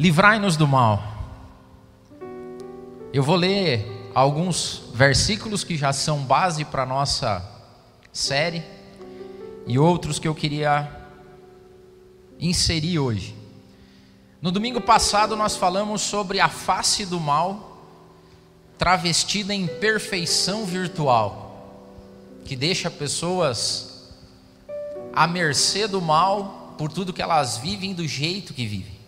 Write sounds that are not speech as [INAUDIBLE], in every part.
Livrai-nos do mal. Eu vou ler alguns versículos que já são base para a nossa série e outros que eu queria inserir hoje. No domingo passado nós falamos sobre a face do mal travestida em perfeição virtual, que deixa pessoas à mercê do mal por tudo que elas vivem do jeito que vivem.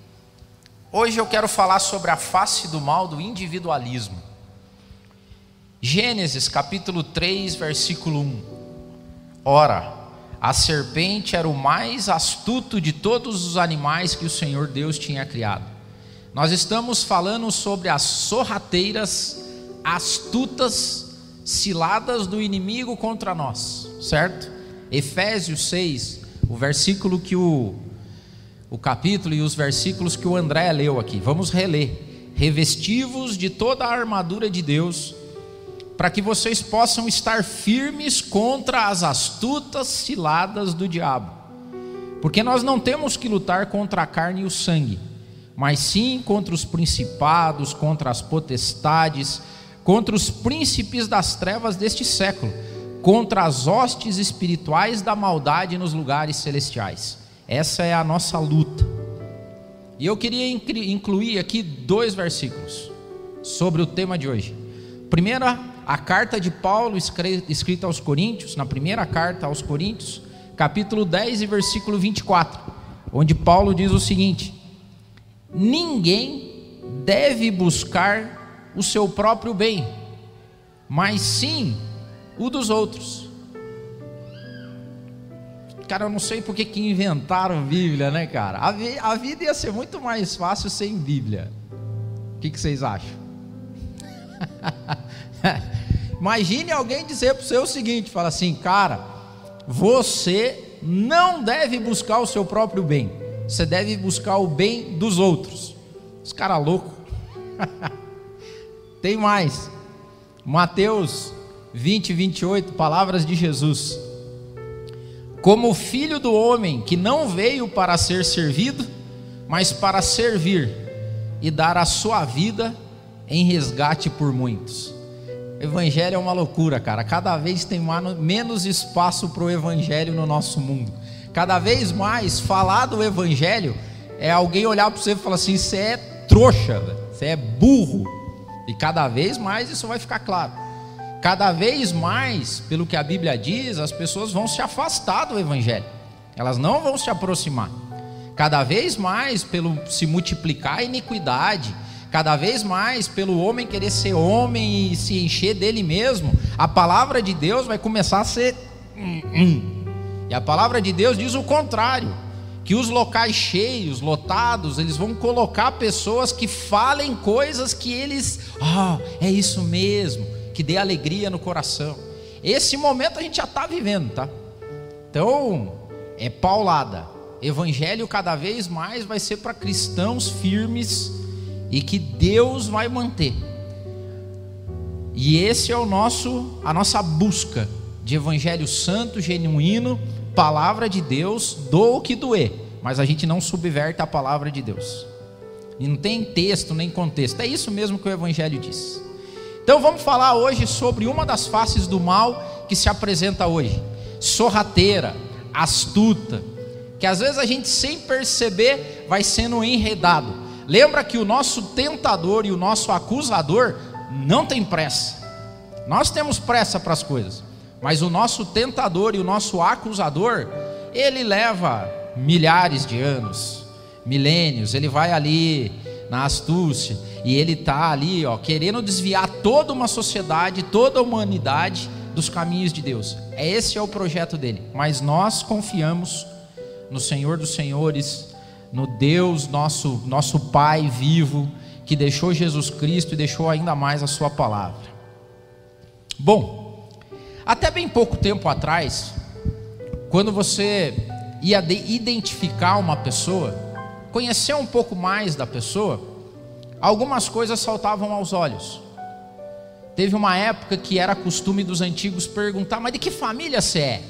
Hoje eu quero falar sobre a face do mal do individualismo. Gênesis capítulo 3, versículo 1. Ora, a serpente era o mais astuto de todos os animais que o Senhor Deus tinha criado. Nós estamos falando sobre as sorrateiras, astutas ciladas do inimigo contra nós, certo? Efésios 6, o versículo que o o capítulo e os versículos que o André leu aqui. Vamos reler. Revestivos de toda a armadura de Deus, para que vocês possam estar firmes contra as astutas ciladas do diabo. Porque nós não temos que lutar contra a carne e o sangue, mas sim contra os principados, contra as potestades, contra os príncipes das trevas deste século, contra as hostes espirituais da maldade nos lugares celestiais. Essa é a nossa luta. E eu queria incluir aqui dois versículos sobre o tema de hoje. Primeira, a carta de Paulo escrita aos Coríntios, na primeira carta aos Coríntios, capítulo 10 e versículo 24, onde Paulo diz o seguinte: Ninguém deve buscar o seu próprio bem, mas sim o dos outros. Cara, eu não sei por que inventaram Bíblia, né, cara? A, vi, a, vida ia ser muito mais fácil sem Bíblia. O que, que vocês acham? [LAUGHS] Imagine alguém dizer para você o seguinte: fala assim, cara, você não deve buscar o seu próprio bem, você deve buscar o bem dos outros. Os caras loucos. [LAUGHS] Tem mais. Mateus 20, 28, palavras de Jesus como o filho do homem que não veio para ser servido, mas para servir e dar a sua vida em resgate por muitos. O evangelho é uma loucura, cara. Cada vez tem menos espaço para o evangelho no nosso mundo. Cada vez mais falar do evangelho é alguém olhar para você e falar assim: você é trouxa, você é burro. E cada vez mais isso vai ficar claro. Cada vez mais, pelo que a Bíblia diz, as pessoas vão se afastar do Evangelho, elas não vão se aproximar. Cada vez mais, pelo se multiplicar a iniquidade, cada vez mais, pelo homem querer ser homem e se encher dele mesmo, a palavra de Deus vai começar a ser. E a palavra de Deus diz o contrário que os locais cheios, lotados, eles vão colocar pessoas que falem coisas que eles, ah, oh, é isso mesmo que dê alegria no coração. Esse momento a gente já está vivendo, tá? Então, é paulada. Evangelho cada vez mais vai ser para cristãos firmes e que Deus vai manter. E esse é o nosso a nossa busca de evangelho santo, genuíno, palavra de Deus, do que doer, mas a gente não subverte a palavra de Deus. E não tem texto nem contexto. É isso mesmo que o evangelho diz. Então vamos falar hoje sobre uma das faces do mal que se apresenta hoje: sorrateira, astuta, que às vezes a gente sem perceber vai sendo enredado. Lembra que o nosso tentador e o nosso acusador não tem pressa. Nós temos pressa para as coisas, mas o nosso tentador e o nosso acusador, ele leva milhares de anos, milênios, ele vai ali na astúcia, e ele está ali, ó, querendo desviar toda uma sociedade, toda a humanidade dos caminhos de Deus. Esse é o projeto dele. Mas nós confiamos no Senhor dos Senhores, no Deus nosso, nosso Pai vivo, que deixou Jesus Cristo e deixou ainda mais a sua palavra. Bom, até bem pouco tempo atrás, quando você ia identificar uma pessoa, conhecer um pouco mais da pessoa, algumas coisas saltavam aos olhos. Teve uma época que era costume dos antigos perguntar: mas de que família você é?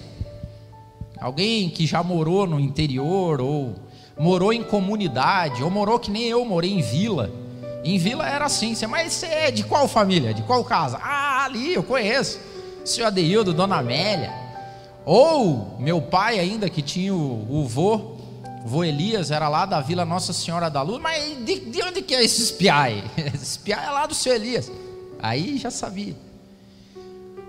Alguém que já morou no interior ou morou em comunidade, ou morou que nem eu morei em vila. Em vila era assim, mas você é de qual família? De qual casa? Ah, ali, eu conheço. Seu Adeildo, Dona Amélia. Ou meu pai ainda, que tinha o, o vô, vô Elias, era lá da Vila Nossa Senhora da Luz. Mas de, de onde que é esse espiar aí? [LAUGHS] Esse espiar é lá do seu Elias. Aí já sabia.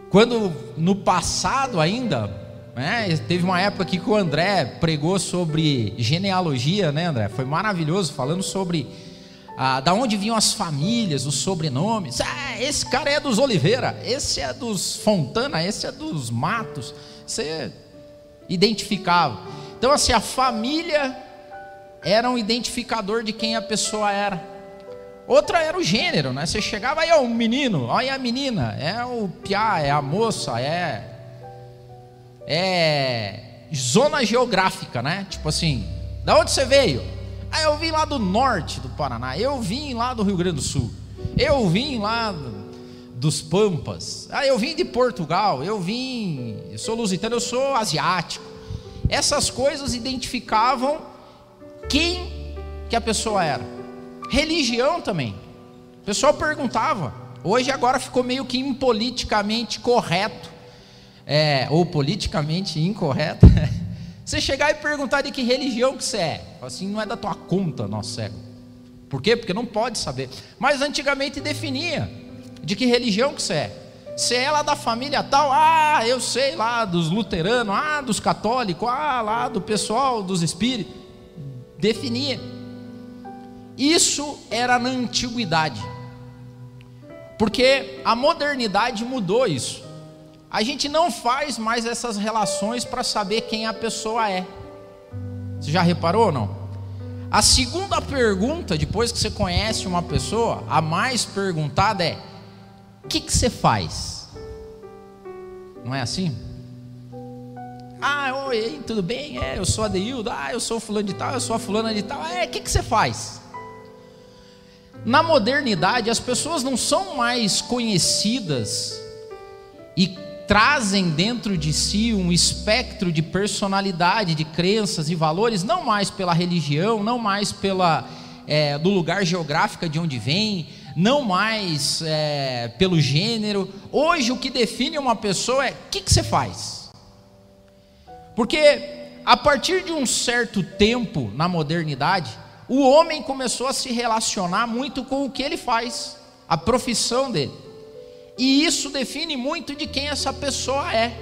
Quando no passado ainda, né, teve uma época que o André pregou sobre genealogia, né, André? Foi maravilhoso, falando sobre ah, da onde vinham as famílias, os sobrenomes. Ah, esse cara é dos Oliveira, esse é dos Fontana, esse é dos Matos. Você identificava. Então, assim, a família era um identificador de quem a pessoa era. Outra era o gênero, né? Você chegava aí, ó, um menino, olha a menina, é o piá, é a moça, é. É. Zona geográfica, né? Tipo assim, da onde você veio? Ah, eu vim lá do norte do Paraná, eu vim lá do Rio Grande do Sul, eu vim lá dos Pampas, ah, eu vim de Portugal, eu vim, eu sou lusitano, eu sou asiático. Essas coisas identificavam quem que a pessoa era. Religião também. O pessoal perguntava. Hoje agora ficou meio que impoliticamente correto, é, ou politicamente incorreto. [LAUGHS] Você chegar e perguntar de que religião que você é, assim não é da tua conta, nosso cego. Por quê? Porque não pode saber. Mas antigamente definia de que religião que você é. Você é da família tal, ah, eu sei lá dos luteranos, ah, dos católicos, ah, lá do pessoal dos espíritos. Definia. Isso era na antiguidade. Porque a modernidade mudou isso. A gente não faz mais essas relações para saber quem a pessoa é. Você já reparou ou não? A segunda pergunta, depois que você conhece uma pessoa, a mais perguntada é: o que, que você faz? Não é assim? Ah, oi, tudo bem? É, eu sou Adeildo. Ah, eu sou fulano de tal, eu sou a fulana de tal. É, o que, que você faz? Na modernidade, as pessoas não são mais conhecidas e trazem dentro de si um espectro de personalidade, de crenças e valores, não mais pela religião, não mais pela é, do lugar geográfico de onde vem, não mais é, pelo gênero. Hoje o que define uma pessoa é o que, que você faz. Porque a partir de um certo tempo na modernidade, o homem começou a se relacionar muito com o que ele faz, a profissão dele. E isso define muito de quem essa pessoa é.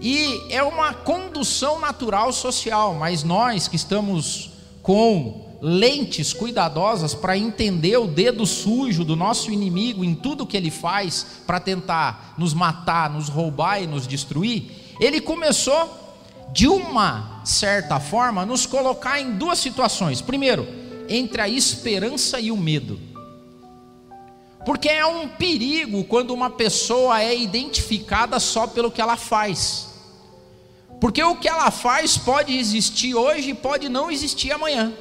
E é uma condução natural social, mas nós que estamos com lentes cuidadosas para entender o dedo sujo do nosso inimigo em tudo que ele faz para tentar nos matar, nos roubar e nos destruir, ele começou de uma certa forma nos colocar em duas situações. Primeiro, entre a esperança e o medo. Porque é um perigo quando uma pessoa é identificada só pelo que ela faz. Porque o que ela faz pode existir hoje e pode não existir amanhã.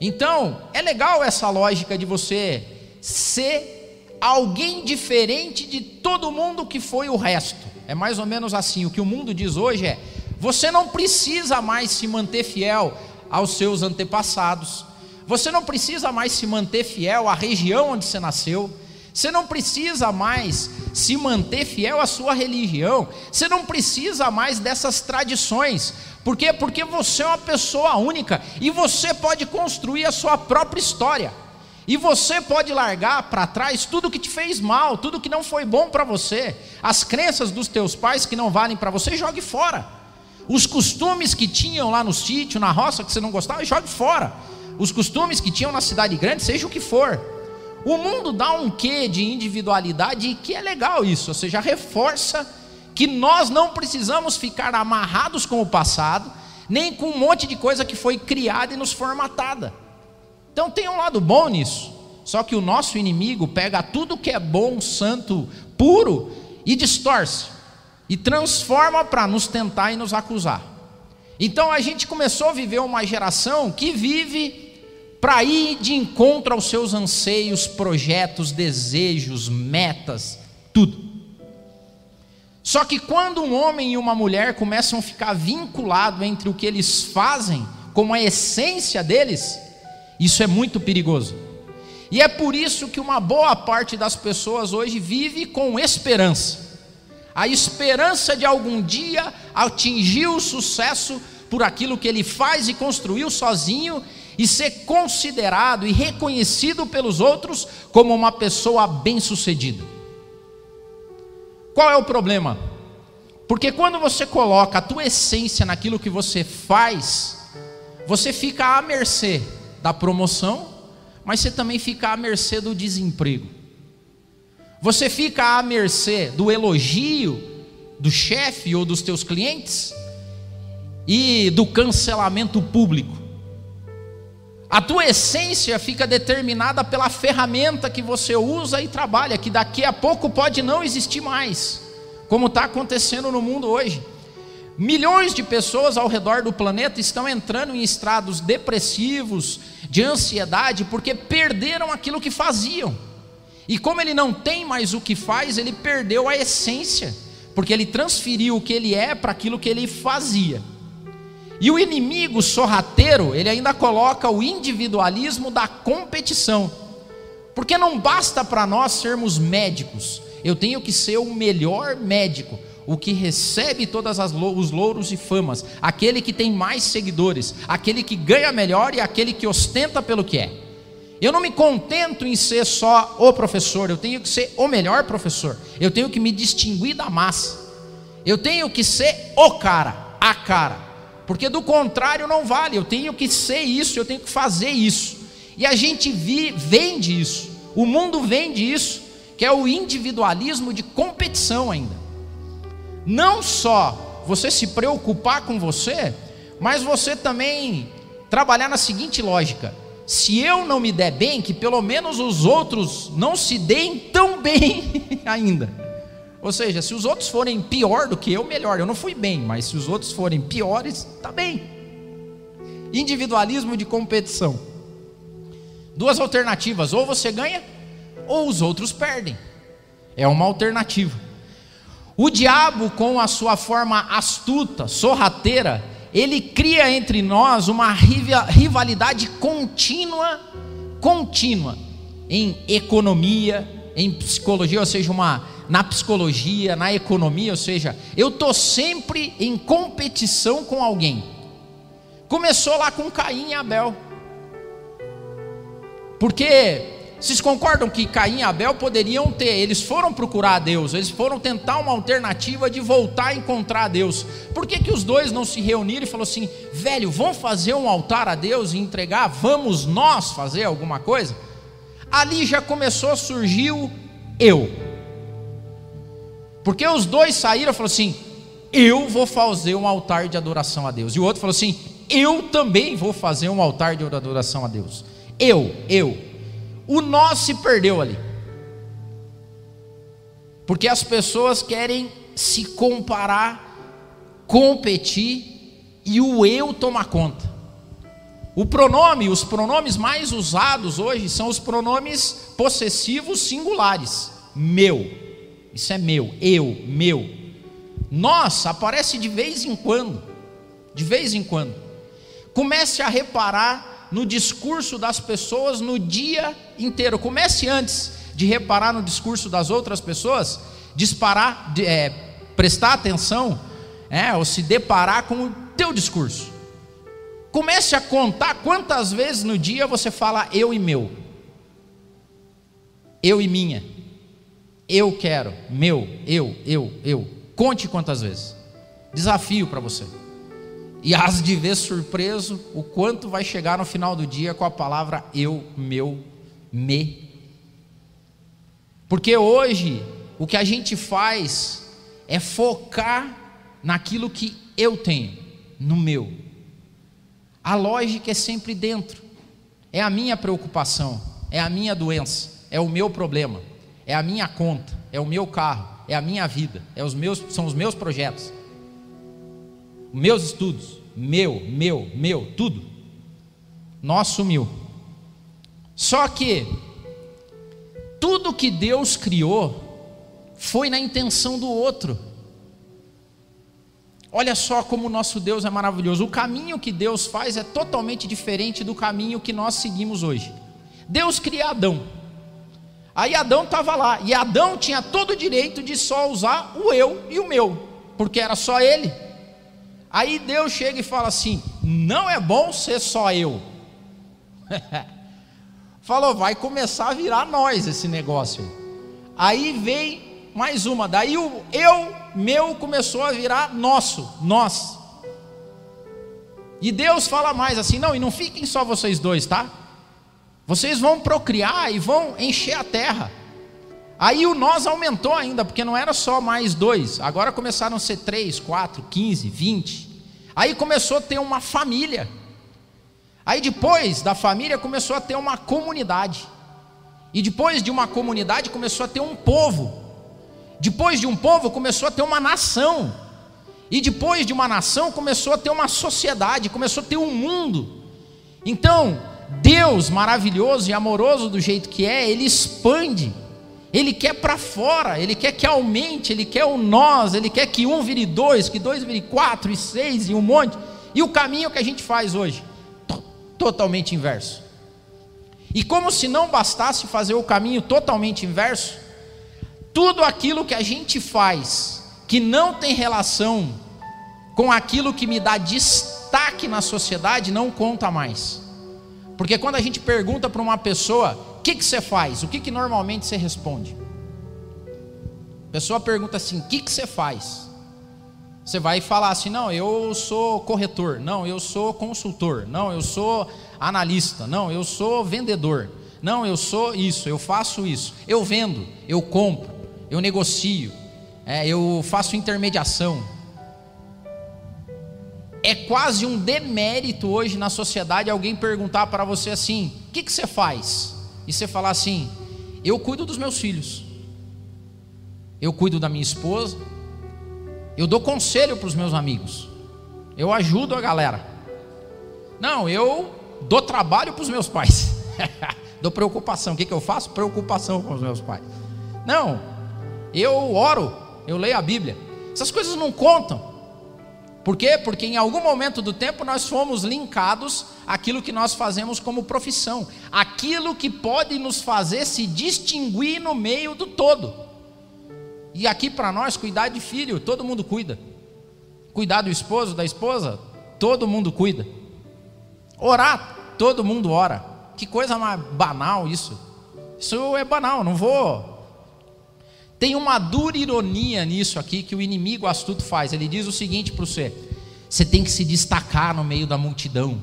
Então, é legal essa lógica de você ser alguém diferente de todo mundo que foi o resto. É mais ou menos assim. O que o mundo diz hoje é: você não precisa mais se manter fiel aos seus antepassados. Você não precisa mais se manter fiel à região onde você nasceu. Você não precisa mais se manter fiel à sua religião. Você não precisa mais dessas tradições. Por quê? Porque você é uma pessoa única e você pode construir a sua própria história. E você pode largar para trás tudo que te fez mal, tudo que não foi bom para você, as crenças dos teus pais que não valem para você, jogue fora. Os costumes que tinham lá no sítio, na roça que você não gostava, jogue fora os costumes que tinham na cidade grande, seja o que for. O mundo dá um quê de individualidade que é legal isso, ou seja, reforça que nós não precisamos ficar amarrados com o passado, nem com um monte de coisa que foi criada e nos formatada. Então tem um lado bom nisso. Só que o nosso inimigo pega tudo que é bom, santo, puro e distorce e transforma para nos tentar e nos acusar. Então a gente começou a viver uma geração que vive para ir de encontro aos seus anseios, projetos, desejos, metas, tudo. Só que quando um homem e uma mulher começam a ficar vinculados entre o que eles fazem, como a essência deles, isso é muito perigoso. E é por isso que uma boa parte das pessoas hoje vive com esperança. A esperança de algum dia atingir o sucesso por aquilo que ele faz e construiu sozinho e ser considerado e reconhecido pelos outros como uma pessoa bem-sucedida. Qual é o problema? Porque quando você coloca a tua essência naquilo que você faz, você fica à mercê da promoção, mas você também fica à mercê do desemprego. Você fica à mercê do elogio do chefe ou dos teus clientes e do cancelamento público. A tua essência fica determinada pela ferramenta que você usa e trabalha, que daqui a pouco pode não existir mais, como está acontecendo no mundo hoje. Milhões de pessoas ao redor do planeta estão entrando em estados depressivos, de ansiedade, porque perderam aquilo que faziam. E como ele não tem mais o que faz, ele perdeu a essência, porque ele transferiu o que ele é para aquilo que ele fazia. E o inimigo sorrateiro, ele ainda coloca o individualismo da competição. Porque não basta para nós sermos médicos, eu tenho que ser o melhor médico, o que recebe todos os louros e famas, aquele que tem mais seguidores, aquele que ganha melhor e aquele que ostenta pelo que é. Eu não me contento em ser só o professor, eu tenho que ser o melhor professor, eu tenho que me distinguir da massa, eu tenho que ser o cara, a cara porque do contrário não vale. Eu tenho que ser isso, eu tenho que fazer isso. E a gente vi, vende isso. O mundo vende isso, que é o individualismo de competição ainda. Não só você se preocupar com você, mas você também trabalhar na seguinte lógica: se eu não me der bem, que pelo menos os outros não se deem tão [LAUGHS] bem ainda. Ou seja, se os outros forem pior do que eu, melhor. Eu não fui bem, mas se os outros forem piores, tá bem. Individualismo de competição. Duas alternativas: ou você ganha, ou os outros perdem. É uma alternativa. O diabo, com a sua forma astuta, sorrateira, ele cria entre nós uma rivalidade contínua, contínua, em economia, em psicologia, ou seja, uma na psicologia, na economia, ou seja, eu estou sempre em competição com alguém. Começou lá com Caim e Abel. Porque vocês concordam que Caim e Abel poderiam ter, eles foram procurar a Deus, eles foram tentar uma alternativa de voltar a encontrar a Deus. Por que, que os dois não se reuniram e falaram assim, velho, vamos fazer um altar a Deus e entregar? Vamos nós fazer alguma coisa? Ali já começou a surgir o eu. Porque os dois saíram e falaram assim: Eu vou fazer um altar de adoração a Deus. E o outro falou assim: Eu também vou fazer um altar de adoração a Deus. Eu, eu. O nós se perdeu ali. Porque as pessoas querem se comparar, competir e o eu tomar conta. O pronome, os pronomes mais usados hoje são os pronomes possessivos singulares. Meu. Isso é meu, eu, meu. Nós aparece de vez em quando, de vez em quando. Comece a reparar no discurso das pessoas no dia inteiro. Comece antes de reparar no discurso das outras pessoas, disparar, é, prestar atenção, é, ou se deparar com o teu discurso. Comece a contar quantas vezes no dia você fala eu e meu, eu e minha. Eu quero, meu, eu, eu, eu. Conte quantas vezes. Desafio para você. E has de ver surpreso o quanto vai chegar no final do dia com a palavra eu, meu, me. Porque hoje o que a gente faz é focar naquilo que eu tenho, no meu. A lógica é sempre dentro. É a minha preocupação, é a minha doença, é o meu problema é a minha conta, é o meu carro, é a minha vida, é os meus, são os meus projetos, meus estudos, meu, meu, meu, tudo. Nós sumiu. Só que tudo que Deus criou foi na intenção do outro. Olha só como o nosso Deus é maravilhoso. O caminho que Deus faz é totalmente diferente do caminho que nós seguimos hoje. Deus cria Adão. Aí Adão estava lá, e Adão tinha todo o direito de só usar o eu e o meu, porque era só ele. Aí Deus chega e fala assim: não é bom ser só eu. [LAUGHS] Falou, vai começar a virar nós esse negócio. Aí vem mais uma, daí o eu meu começou a virar nosso, nós. E Deus fala mais assim: não, e não fiquem só vocês dois, tá? Vocês vão procriar e vão encher a terra. Aí o nós aumentou ainda, porque não era só mais dois, agora começaram a ser três, quatro, quinze, vinte. Aí começou a ter uma família. Aí depois da família começou a ter uma comunidade. E depois de uma comunidade começou a ter um povo. Depois de um povo começou a ter uma nação. E depois de uma nação começou a ter uma sociedade, começou a ter um mundo. Então, Deus maravilhoso e amoroso do jeito que é, ele expande. Ele quer para fora, ele quer que aumente, ele quer o nós, ele quer que um vire dois, que dois vire quatro e seis e um monte. E o caminho que a gente faz hoje, totalmente inverso. E como se não bastasse fazer o caminho totalmente inverso, tudo aquilo que a gente faz que não tem relação com aquilo que me dá destaque na sociedade não conta mais. Porque quando a gente pergunta para uma pessoa, o que, que você faz? O que, que normalmente você responde? A pessoa pergunta assim: o que, que você faz? Você vai falar assim: não, eu sou corretor, não, eu sou consultor, não, eu sou analista, não, eu sou vendedor, não, eu sou isso, eu faço isso, eu vendo, eu compro, eu negocio, é, eu faço intermediação. É quase um demérito hoje na sociedade alguém perguntar para você assim: o que, que você faz? E você falar assim: eu cuido dos meus filhos, eu cuido da minha esposa, eu dou conselho para os meus amigos, eu ajudo a galera. Não, eu dou trabalho para os meus pais, [LAUGHS] dou preocupação. O que, que eu faço? Preocupação com os meus pais. Não, eu oro, eu leio a Bíblia. Essas coisas não contam. Por quê? Porque em algum momento do tempo nós fomos linkados àquilo que nós fazemos como profissão, aquilo que pode nos fazer se distinguir no meio do todo. E aqui para nós, cuidar de filho, todo mundo cuida. Cuidar do esposo, da esposa, todo mundo cuida. Orar, todo mundo ora. Que coisa mais banal isso. Isso é banal, não vou tem uma dura ironia nisso aqui que o inimigo astuto faz. Ele diz o seguinte para você: você tem que se destacar no meio da multidão.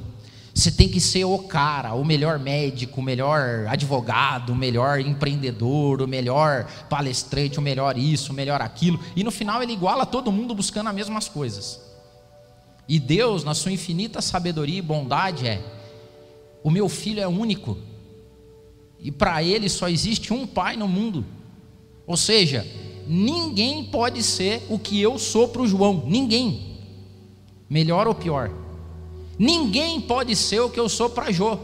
Você tem que ser o cara, o melhor médico, o melhor advogado, o melhor empreendedor, o melhor palestrante, o melhor isso, o melhor aquilo. E no final ele iguala todo mundo buscando as mesmas coisas. E Deus, na sua infinita sabedoria e bondade, é: o meu filho é único. E para ele só existe um pai no mundo. Ou seja, ninguém pode ser o que eu sou para o João, ninguém, melhor ou pior. Ninguém pode ser o que eu sou para Jô.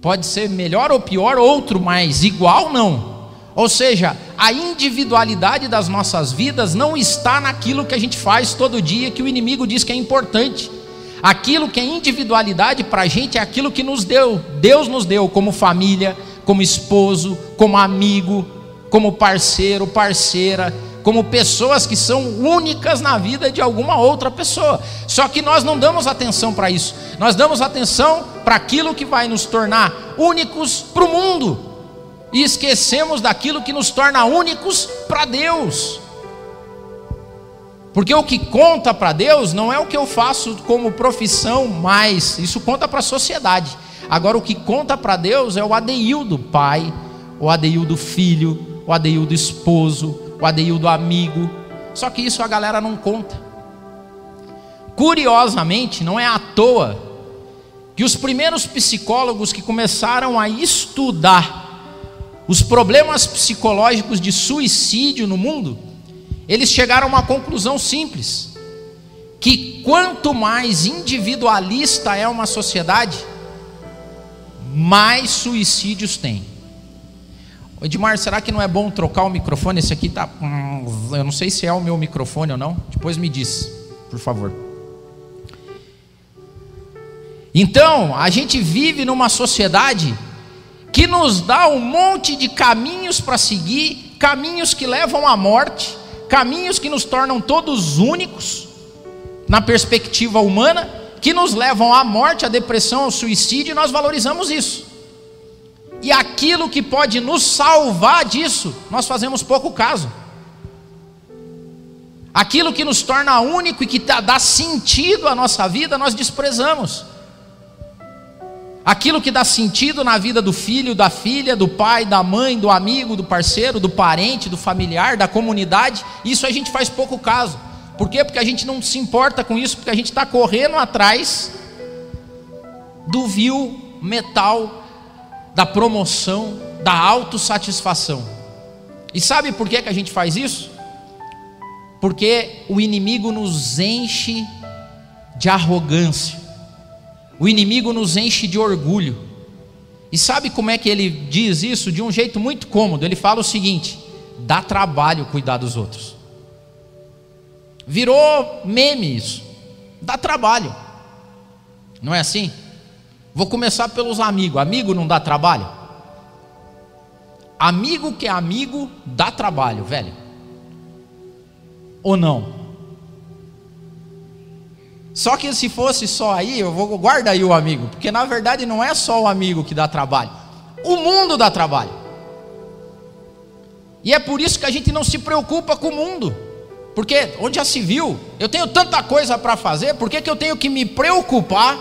Pode ser melhor ou pior outro, mas igual não. Ou seja, a individualidade das nossas vidas não está naquilo que a gente faz todo dia, que o inimigo diz que é importante. Aquilo que é individualidade para a gente é aquilo que nos deu, Deus nos deu como família, como esposo, como amigo, como parceiro, parceira, como pessoas que são únicas na vida de alguma outra pessoa. Só que nós não damos atenção para isso. Nós damos atenção para aquilo que vai nos tornar únicos para o mundo. E esquecemos daquilo que nos torna únicos para Deus. Porque o que conta para Deus não é o que eu faço como profissão mais, isso conta para a sociedade. Agora o que conta para Deus é o adeildo pai, o adeildo filho, o adeildo esposo, o adeildo amigo. Só que isso a galera não conta. Curiosamente, não é à toa que os primeiros psicólogos que começaram a estudar os problemas psicológicos de suicídio no mundo, eles chegaram a uma conclusão simples: que quanto mais individualista é uma sociedade, mais suicídios tem. Edmar, será que não é bom trocar o microfone? Esse aqui tá. Hum, eu não sei se é o meu microfone ou não. Depois me diz, por favor. Então, a gente vive numa sociedade que nos dá um monte de caminhos para seguir, caminhos que levam à morte, caminhos que nos tornam todos únicos na perspectiva humana, que nos levam à morte, à depressão, ao suicídio, e nós valorizamos isso. E aquilo que pode nos salvar disso, nós fazemos pouco caso. Aquilo que nos torna único e que dá sentido à nossa vida, nós desprezamos. Aquilo que dá sentido na vida do filho, da filha, do pai, da mãe, do amigo, do parceiro, do parente, do familiar, da comunidade, isso a gente faz pouco caso. Por quê? Porque a gente não se importa com isso, porque a gente está correndo atrás do vil metal, da promoção, da autossatisfação. E sabe por que, que a gente faz isso? Porque o inimigo nos enche de arrogância. O inimigo nos enche de orgulho. E sabe como é que ele diz isso? De um jeito muito cômodo. Ele fala o seguinte: dá trabalho cuidar dos outros. Virou meme isso. Dá trabalho. Não é assim? Vou começar pelos amigos. Amigo não dá trabalho? Amigo que é amigo dá trabalho, velho. Ou não? Só que se fosse só aí, eu vou guardar aí o amigo, porque na verdade não é só o amigo que dá trabalho. O mundo dá trabalho. E é por isso que a gente não se preocupa com o mundo. Porque onde já se viu, eu tenho tanta coisa para fazer, por que, que eu tenho que me preocupar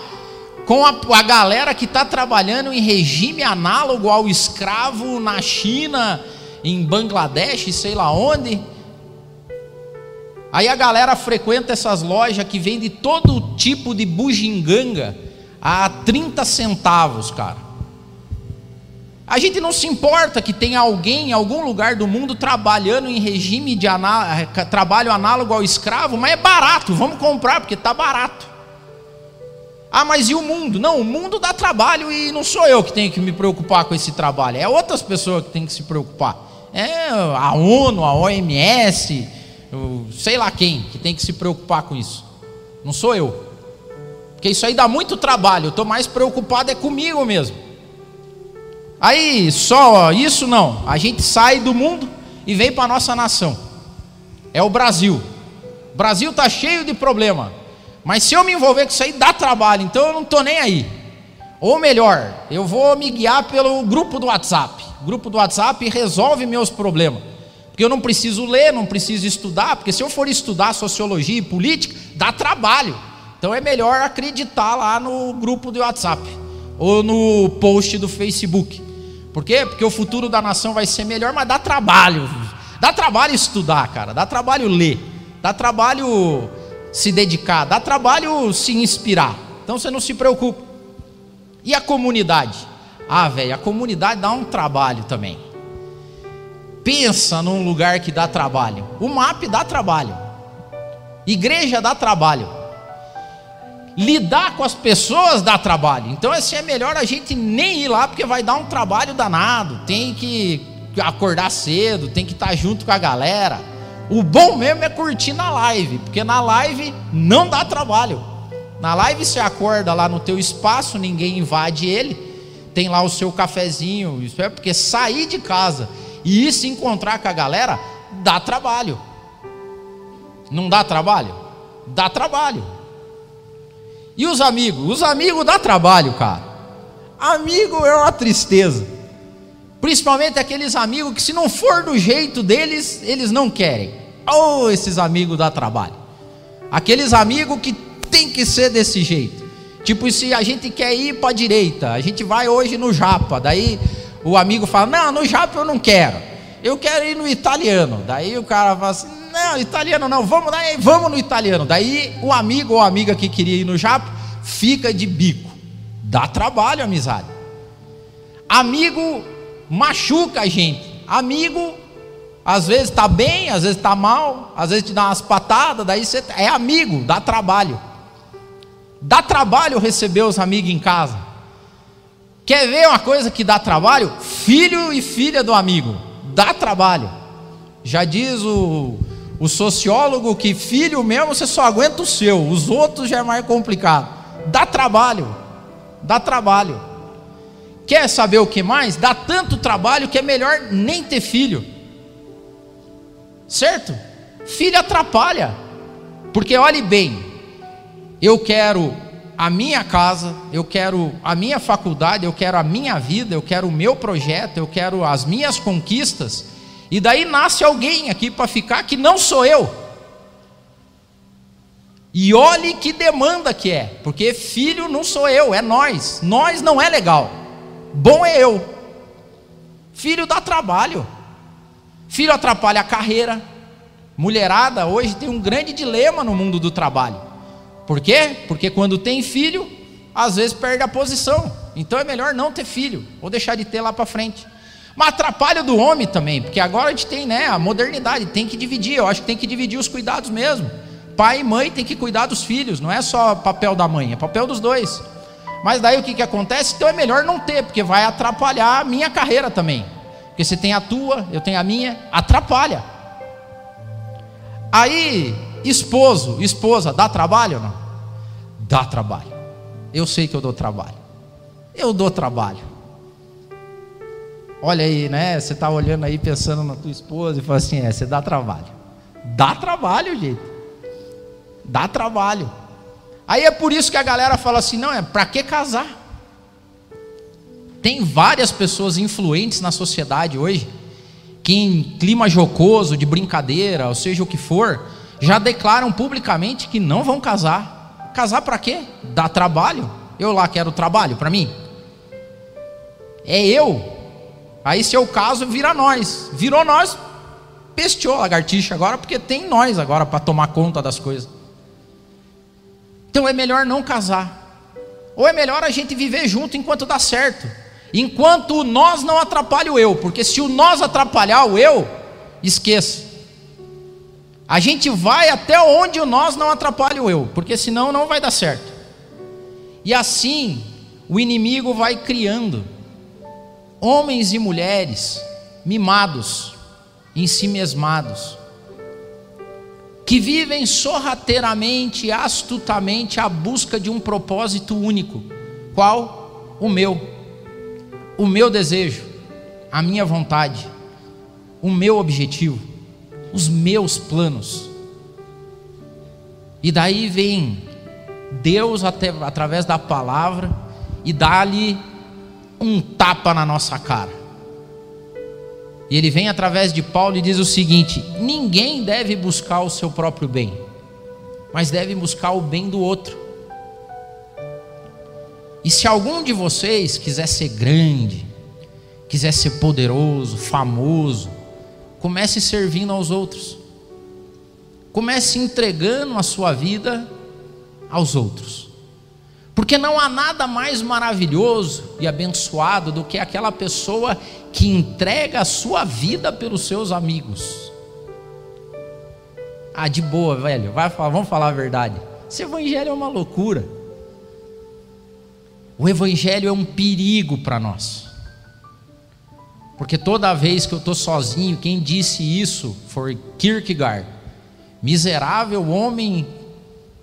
com a, a galera que está trabalhando em regime análogo ao escravo na China, em Bangladesh, sei lá onde? Aí a galera frequenta essas lojas que vende todo tipo de bugiganga a 30 centavos, cara. A gente não se importa que tenha alguém em algum lugar do mundo trabalhando em regime de aná trabalho análogo ao escravo, mas é barato, vamos comprar porque está barato. Ah, mas e o mundo? Não, o mundo dá trabalho e não sou eu que tenho que me preocupar com esse trabalho, é outras pessoas que têm que se preocupar. É a ONU, a OMS, sei lá quem que tem que se preocupar com isso. Não sou eu. Porque isso aí dá muito trabalho. Eu estou mais preocupado é comigo mesmo. Aí só isso não. A gente sai do mundo e vem para a nossa nação. É o Brasil. O Brasil está cheio de problema. Mas se eu me envolver com isso aí, dá trabalho. Então eu não estou nem aí. Ou melhor, eu vou me guiar pelo grupo do WhatsApp. O grupo do WhatsApp resolve meus problemas. Porque eu não preciso ler, não preciso estudar, porque se eu for estudar sociologia e política, dá trabalho. Então é melhor acreditar lá no grupo do WhatsApp ou no post do Facebook. Por quê? Porque o futuro da nação vai ser melhor, mas dá trabalho. Dá trabalho estudar, cara, dá trabalho ler, dá trabalho se dedicar, dá trabalho se inspirar. Então você não se preocupe. E a comunidade? Ah, velho, a comunidade dá um trabalho também. Pensa num lugar que dá trabalho. O MAP dá trabalho. Igreja dá trabalho. Lidar com as pessoas dá trabalho. Então, assim, é melhor a gente nem ir lá, porque vai dar um trabalho danado. Tem que acordar cedo, tem que estar junto com a galera. O bom mesmo é curtir na live, porque na live não dá trabalho. Na live você acorda lá no teu espaço, ninguém invade ele, tem lá o seu cafezinho, isso é porque sair de casa e ir se encontrar com a galera dá trabalho. Não dá trabalho? Dá trabalho. E os amigos? Os amigos dá trabalho, cara. Amigo é uma tristeza. Principalmente aqueles amigos que, se não for do jeito deles, eles não querem. Oh, esses amigos dá trabalho. Aqueles amigos que tem que ser desse jeito. Tipo, se a gente quer ir para a direita, a gente vai hoje no Japa, daí o amigo fala: Não, no Japa eu não quero, eu quero ir no italiano. Daí o cara fala assim: Não, italiano não, vamos, daí, vamos no italiano. Daí o amigo ou amiga que queria ir no Japa fica de bico. Dá trabalho, amizade. Amigo machuca a gente. Amigo, às vezes está bem, às vezes está mal, às vezes te dá umas patadas, daí você é amigo, dá trabalho. Dá trabalho receber os amigos em casa. Quer ver uma coisa que dá trabalho? Filho e filha do amigo. Dá trabalho. Já diz o, o sociólogo que filho mesmo você só aguenta o seu, os outros já é mais complicado. Dá trabalho. Dá trabalho. Quer saber o que mais? Dá tanto trabalho que é melhor nem ter filho. Certo? Filho atrapalha. Porque olhe bem, eu quero a minha casa, eu quero a minha faculdade, eu quero a minha vida, eu quero o meu projeto, eu quero as minhas conquistas. E daí nasce alguém aqui para ficar que não sou eu. E olhe que demanda que é, porque filho não sou eu, é nós. Nós não é legal. Bom é eu. Filho dá trabalho. Filho atrapalha a carreira. Mulherada hoje tem um grande dilema no mundo do trabalho. Por quê? Porque quando tem filho, às vezes perde a posição. Então é melhor não ter filho, ou deixar de ter lá para frente. Mas atrapalha do homem também, porque agora a gente tem né, a modernidade, tem que dividir. Eu acho que tem que dividir os cuidados mesmo. Pai e mãe tem que cuidar dos filhos, não é só papel da mãe, é papel dos dois. Mas daí o que, que acontece? Então é melhor não ter, porque vai atrapalhar a minha carreira também. Porque você tem a tua, eu tenho a minha, atrapalha. Aí, esposo, esposa, dá trabalho ou não? Dá trabalho. Eu sei que eu dou trabalho. Eu dou trabalho. Olha aí, né? Você está olhando aí, pensando na tua esposa e fala assim: é, você dá trabalho. Dá trabalho, gente. Dá trabalho. Aí é por isso que a galera fala assim: não, é para que casar? Tem várias pessoas influentes na sociedade hoje que em clima jocoso, de brincadeira, ou seja o que for, já declaram publicamente que não vão casar. Casar para quê? Dá trabalho? Eu lá quero trabalho para mim? É eu. Aí se eu caso, vira nós. Virou nós, pesteou a lagartixa agora, porque tem nós agora para tomar conta das coisas. Então é melhor não casar. Ou é melhor a gente viver junto enquanto dá certo. Enquanto o nós não atrapalha o eu, porque se o nós atrapalhar o eu, esqueça. A gente vai até onde o nós não atrapalha o eu, porque senão não vai dar certo. E assim, o inimigo vai criando homens e mulheres mimados, em si mesmados, que vivem sorrateiramente, astutamente à busca de um propósito único. Qual? O meu o meu desejo, a minha vontade, o meu objetivo, os meus planos. E daí vem Deus até, através da palavra e dá-lhe um tapa na nossa cara. E ele vem através de Paulo e diz o seguinte: ninguém deve buscar o seu próprio bem, mas deve buscar o bem do outro. E se algum de vocês quiser ser grande, quiser ser poderoso, famoso, comece servindo aos outros. Comece entregando a sua vida aos outros. Porque não há nada mais maravilhoso e abençoado do que aquela pessoa que entrega a sua vida pelos seus amigos. Ah, de boa, velho. Vai vamos falar a verdade. Esse evangelho é uma loucura. O Evangelho é um perigo para nós. Porque toda vez que eu estou sozinho, quem disse isso foi Kierkegaard. Miserável homem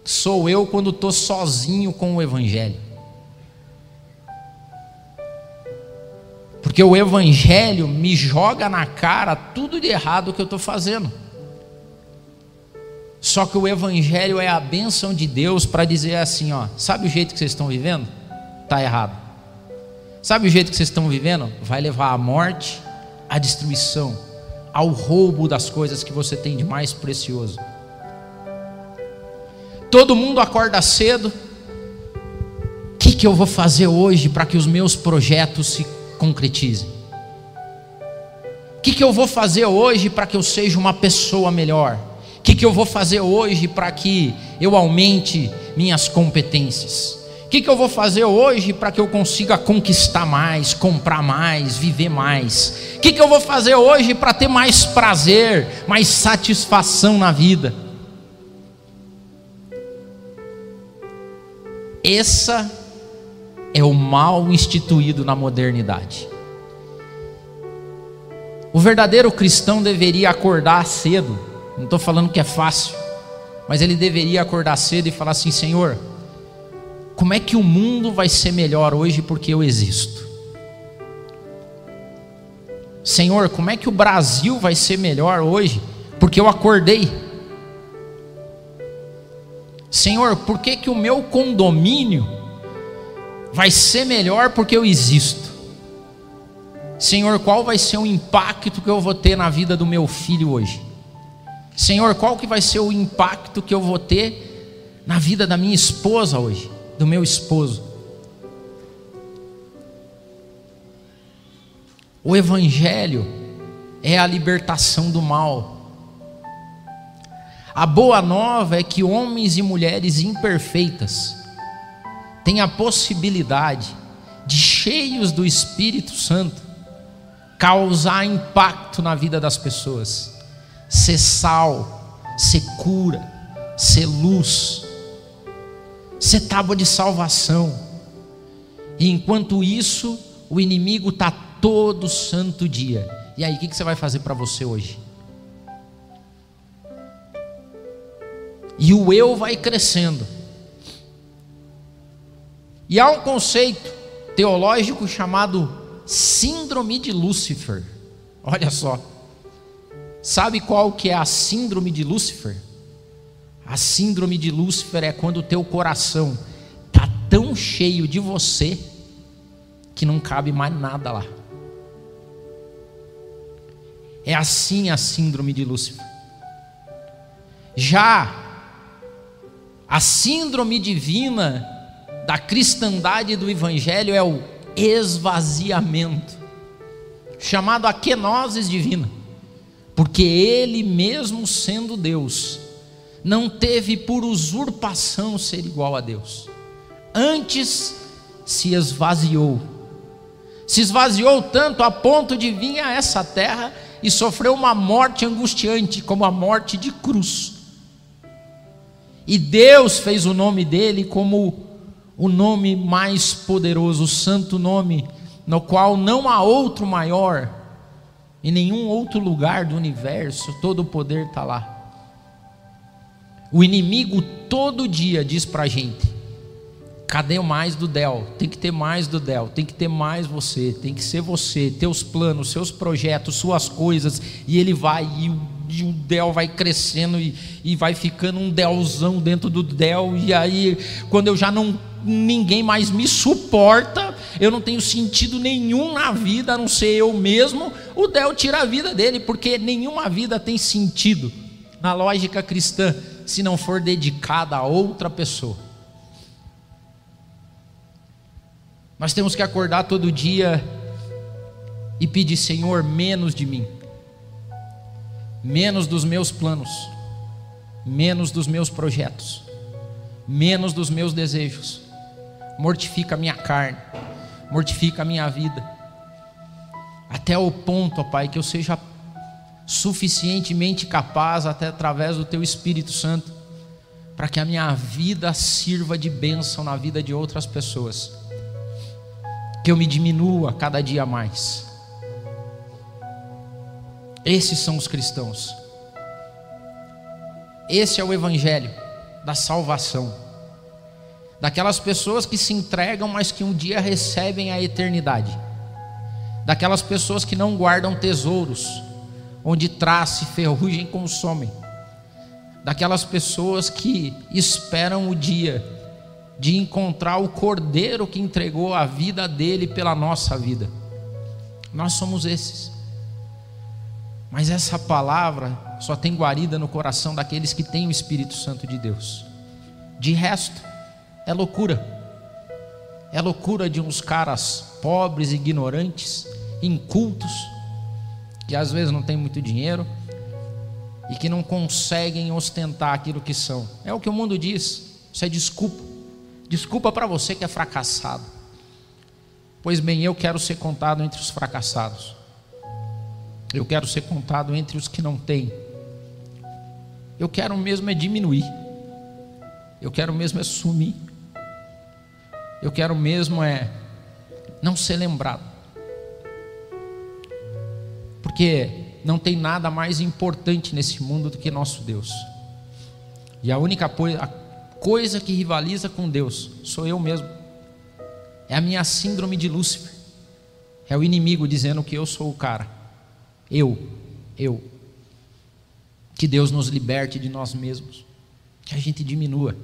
sou eu quando estou sozinho com o Evangelho. Porque o Evangelho me joga na cara tudo de errado que eu estou fazendo. Só que o Evangelho é a bênção de Deus para dizer assim: ó, sabe o jeito que vocês estão vivendo? está errado. Sabe o jeito que vocês estão vivendo? Vai levar à morte, à destruição, ao roubo das coisas que você tem de mais precioso. Todo mundo acorda cedo. O que, que eu vou fazer hoje para que os meus projetos se concretizem? O que, que eu vou fazer hoje para que eu seja uma pessoa melhor? O que, que eu vou fazer hoje para que eu aumente minhas competências? O que, que eu vou fazer hoje para que eu consiga conquistar mais, comprar mais, viver mais? O que, que eu vou fazer hoje para ter mais prazer, mais satisfação na vida? Essa é o mal instituído na modernidade. O verdadeiro cristão deveria acordar cedo, não estou falando que é fácil, mas ele deveria acordar cedo e falar assim: Senhor, como é que o mundo vai ser melhor hoje porque eu existo? Senhor, como é que o Brasil vai ser melhor hoje porque eu acordei? Senhor, por que, que o meu condomínio vai ser melhor porque eu existo? Senhor, qual vai ser o impacto que eu vou ter na vida do meu filho hoje? Senhor, qual que vai ser o impacto que eu vou ter na vida da minha esposa hoje, do meu esposo? O evangelho é a libertação do mal. A boa nova é que homens e mulheres imperfeitas têm a possibilidade de, cheios do Espírito Santo, causar impacto na vida das pessoas, ser sal, ser cura, ser luz, ser tábua de salvação. E enquanto isso, o inimigo está todo santo dia. E aí, o que você vai fazer para você hoje? E o eu vai crescendo. E há um conceito teológico chamado Síndrome de Lúcifer. Olha só. Sabe qual que é a síndrome de Lúcifer? A síndrome de Lúcifer é quando o teu coração está tão cheio de você que não cabe mais nada lá. É assim a síndrome de Lúcifer. Já a síndrome divina da cristandade do evangelho é o esvaziamento, chamado a kenosis divina, porque ele mesmo sendo Deus, não teve por usurpação ser igual a Deus. Antes se esvaziou. Se esvaziou tanto a ponto de vir a essa terra e sofrer uma morte angustiante, como a morte de cruz e Deus fez o nome dele como o nome mais poderoso, o santo nome, no qual não há outro maior, em nenhum outro lugar do universo, todo o poder está lá. O inimigo todo dia diz para a gente: cadê mais do Del? Tem que ter mais do Del, tem que ter mais você, tem que ser você, teus planos, seus projetos, suas coisas, e ele vai, e e o Del vai crescendo e, e vai ficando um Delzão dentro do Del, e aí, quando eu já não. ninguém mais me suporta, eu não tenho sentido nenhum na vida, a não ser eu mesmo, o Del tira a vida dele, porque nenhuma vida tem sentido, na lógica cristã, se não for dedicada a outra pessoa. Nós temos que acordar todo dia e pedir, Senhor, menos de mim. Menos dos meus planos, menos dos meus projetos, menos dos meus desejos. Mortifica a minha carne, mortifica a minha vida, até o ponto, ó Pai, que eu seja suficientemente capaz, até através do Teu Espírito Santo, para que a minha vida sirva de bênção na vida de outras pessoas, que eu me diminua cada dia mais esses são os cristãos. Esse é o evangelho da salvação. Daquelas pessoas que se entregam, mas que um dia recebem a eternidade. Daquelas pessoas que não guardam tesouros, onde traça e ferrugem consomem. Daquelas pessoas que esperam o dia de encontrar o cordeiro que entregou a vida dele pela nossa vida. Nós somos esses. Mas essa palavra só tem guarida no coração daqueles que têm o Espírito Santo de Deus. De resto, é loucura. É loucura de uns caras pobres, ignorantes, incultos, que às vezes não têm muito dinheiro e que não conseguem ostentar aquilo que são. É o que o mundo diz. Isso é desculpa. Desculpa para você que é fracassado. Pois bem, eu quero ser contado entre os fracassados. Eu quero ser contado entre os que não têm. Eu quero mesmo é diminuir. Eu quero mesmo é sumir. Eu quero mesmo é não ser lembrado. Porque não tem nada mais importante nesse mundo do que nosso Deus. E a única coisa que rivaliza com Deus sou eu mesmo. É a minha síndrome de Lúcifer. É o inimigo dizendo que eu sou o cara. Eu, eu. Que Deus nos liberte de nós mesmos. Que a gente diminua.